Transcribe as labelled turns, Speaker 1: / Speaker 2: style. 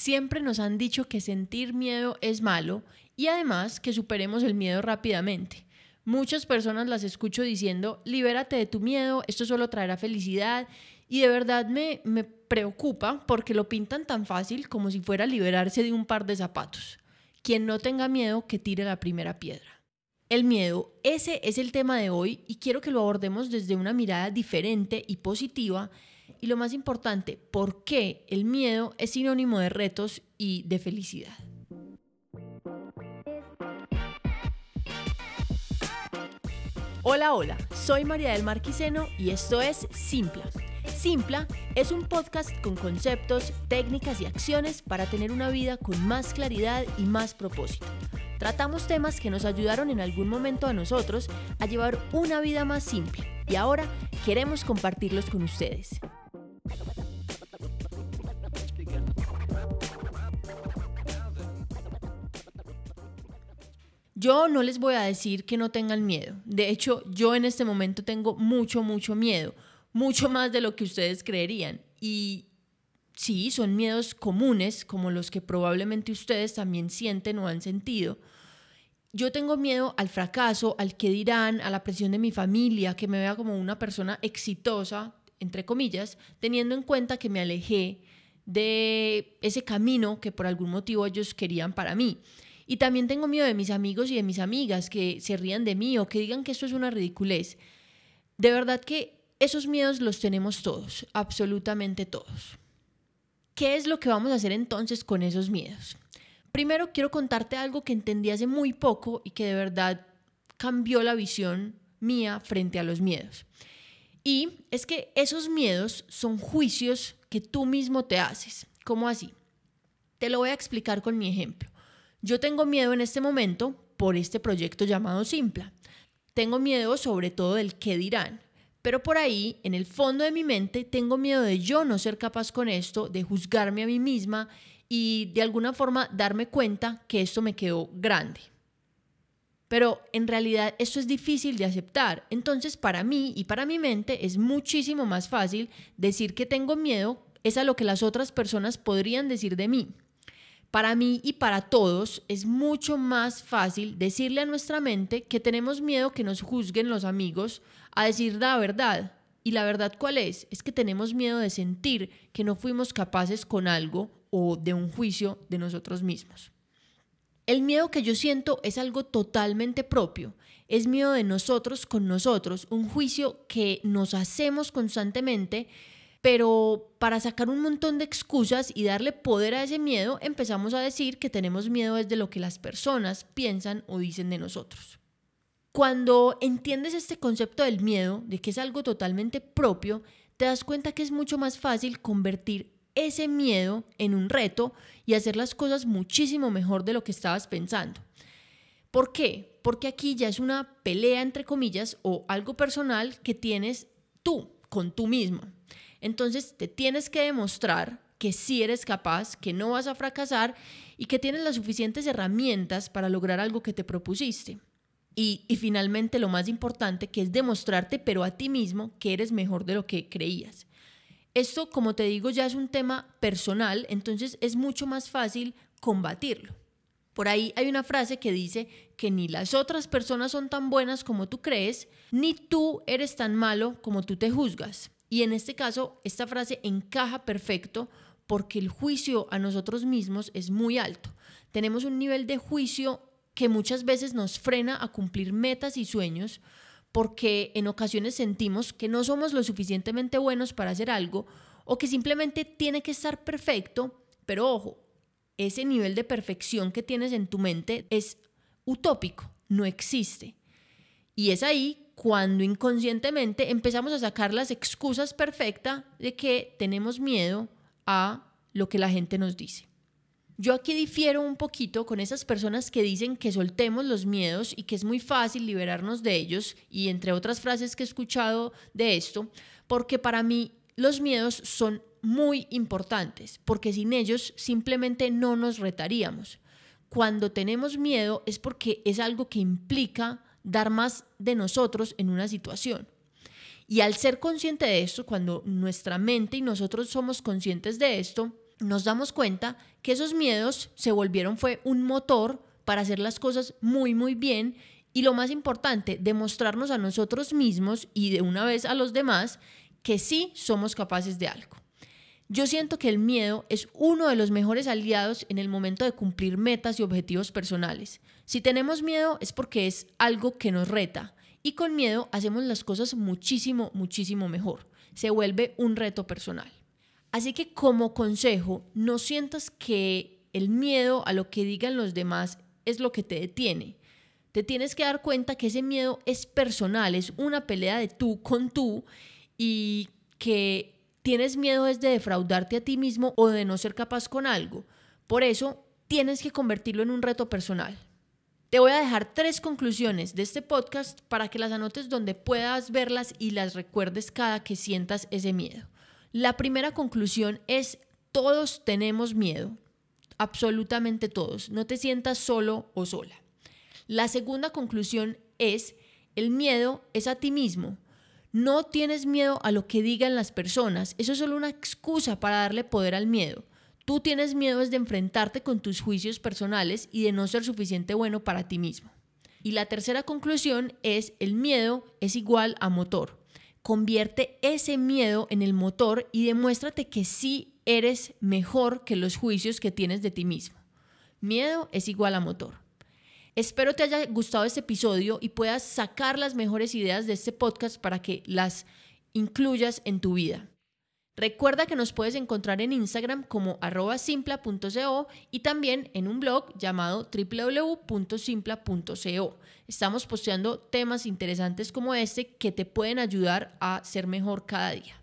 Speaker 1: Siempre nos han dicho que sentir miedo es malo y además que superemos el miedo rápidamente. Muchas personas las escucho diciendo, libérate de tu miedo, esto solo traerá felicidad y de verdad me, me preocupa porque lo pintan tan fácil como si fuera liberarse de un par de zapatos. Quien no tenga miedo, que tire la primera piedra. El miedo, ese es el tema de hoy y quiero que lo abordemos desde una mirada diferente y positiva y lo más importante, por qué el miedo es sinónimo de retos y de felicidad. Hola, hola, soy María del Marquiseno y esto es Simpla. Simpla es un podcast con conceptos, técnicas y acciones para tener una vida con más claridad y más propósito. Tratamos temas que nos ayudaron en algún momento a nosotros a llevar una vida más simple y ahora queremos compartirlos con ustedes. Yo no les voy a decir que no tengan miedo. De hecho, yo en este momento tengo mucho, mucho miedo, mucho más de lo que ustedes creerían. Y sí, son miedos comunes, como los que probablemente ustedes también sienten o han sentido. Yo tengo miedo al fracaso, al que dirán, a la presión de mi familia, que me vea como una persona exitosa, entre comillas, teniendo en cuenta que me alejé de ese camino que por algún motivo ellos querían para mí. Y también tengo miedo de mis amigos y de mis amigas que se rían de mí o que digan que esto es una ridiculez. De verdad que esos miedos los tenemos todos, absolutamente todos. ¿Qué es lo que vamos a hacer entonces con esos miedos? Primero quiero contarte algo que entendí hace muy poco y que de verdad cambió la visión mía frente a los miedos. Y es que esos miedos son juicios que tú mismo te haces. ¿Cómo así? Te lo voy a explicar con mi ejemplo. Yo tengo miedo en este momento por este proyecto llamado Simpla. Tengo miedo sobre todo del qué dirán, pero por ahí, en el fondo de mi mente, tengo miedo de yo no ser capaz con esto, de juzgarme a mí misma y de alguna forma darme cuenta que esto me quedó grande. Pero en realidad esto es difícil de aceptar. Entonces para mí y para mi mente es muchísimo más fácil decir que tengo miedo es a lo que las otras personas podrían decir de mí. Para mí y para todos es mucho más fácil decirle a nuestra mente que tenemos miedo que nos juzguen los amigos a decir la verdad. ¿Y la verdad cuál es? Es que tenemos miedo de sentir que no fuimos capaces con algo o de un juicio de nosotros mismos. El miedo que yo siento es algo totalmente propio. Es miedo de nosotros con nosotros, un juicio que nos hacemos constantemente pero para sacar un montón de excusas y darle poder a ese miedo, empezamos a decir que tenemos miedo desde lo que las personas piensan o dicen de nosotros. Cuando entiendes este concepto del miedo, de que es algo totalmente propio, te das cuenta que es mucho más fácil convertir ese miedo en un reto y hacer las cosas muchísimo mejor de lo que estabas pensando. ¿Por qué? Porque aquí ya es una pelea entre comillas o algo personal que tienes tú con tú mismo. Entonces te tienes que demostrar que sí eres capaz, que no vas a fracasar y que tienes las suficientes herramientas para lograr algo que te propusiste. Y, finalmente lo más importante, que es demostrarte, pero a ti mismo, que eres mejor de lo que creías. Esto, como te digo, ya es un tema personal, entonces es mucho más fácil combatirlo. Por ahí hay una frase que dice que ni las otras personas son tan buenas como tú crees, ni tú eres tan malo como tú te juzgas. Y en este caso, esta frase encaja perfecto porque el juicio a nosotros mismos es muy alto. Tenemos un nivel de juicio que muchas veces nos frena a cumplir metas y sueños porque en ocasiones sentimos que no somos lo suficientemente buenos para hacer algo o que simplemente tiene que estar perfecto, pero ojo, ese nivel de perfección que tienes en tu mente es utópico, no existe. Y es ahí cuando inconscientemente empezamos a sacar las excusas perfectas de que tenemos miedo a lo que la gente nos dice. Yo aquí difiero un poquito con esas personas que dicen que soltemos los miedos y que es muy fácil liberarnos de ellos y entre otras frases que he escuchado de esto, porque para mí los miedos son muy importantes, porque sin ellos simplemente no nos retaríamos. Cuando tenemos miedo es porque es algo que implica dar más de nosotros en una situación. Y al ser consciente de esto, cuando nuestra mente y nosotros somos conscientes de esto, nos damos cuenta que esos miedos se volvieron fue un motor para hacer las cosas muy, muy bien y lo más importante, demostrarnos a nosotros mismos y de una vez a los demás que sí somos capaces de algo. Yo siento que el miedo es uno de los mejores aliados en el momento de cumplir metas y objetivos personales. Si tenemos miedo es porque es algo que nos reta y con miedo hacemos las cosas muchísimo, muchísimo mejor. Se vuelve un reto personal. Así que como consejo, no sientas que el miedo a lo que digan los demás es lo que te detiene. Te tienes que dar cuenta que ese miedo es personal, es una pelea de tú con tú y que tienes miedo es de defraudarte a ti mismo o de no ser capaz con algo. Por eso tienes que convertirlo en un reto personal. Te voy a dejar tres conclusiones de este podcast para que las anotes donde puedas verlas y las recuerdes cada que sientas ese miedo. La primera conclusión es, todos tenemos miedo, absolutamente todos, no te sientas solo o sola. La segunda conclusión es, el miedo es a ti mismo. No tienes miedo a lo que digan las personas, eso es solo una excusa para darle poder al miedo. Tú tienes miedo de enfrentarte con tus juicios personales y de no ser suficiente bueno para ti mismo. Y la tercera conclusión es el miedo es igual a motor. Convierte ese miedo en el motor y demuéstrate que sí eres mejor que los juicios que tienes de ti mismo. Miedo es igual a motor. Espero te haya gustado este episodio y puedas sacar las mejores ideas de este podcast para que las incluyas en tu vida. Recuerda que nos puedes encontrar en Instagram como arroba simpla.co y también en un blog llamado www.simpla.co. Estamos posteando temas interesantes como este que te pueden ayudar a ser mejor cada día.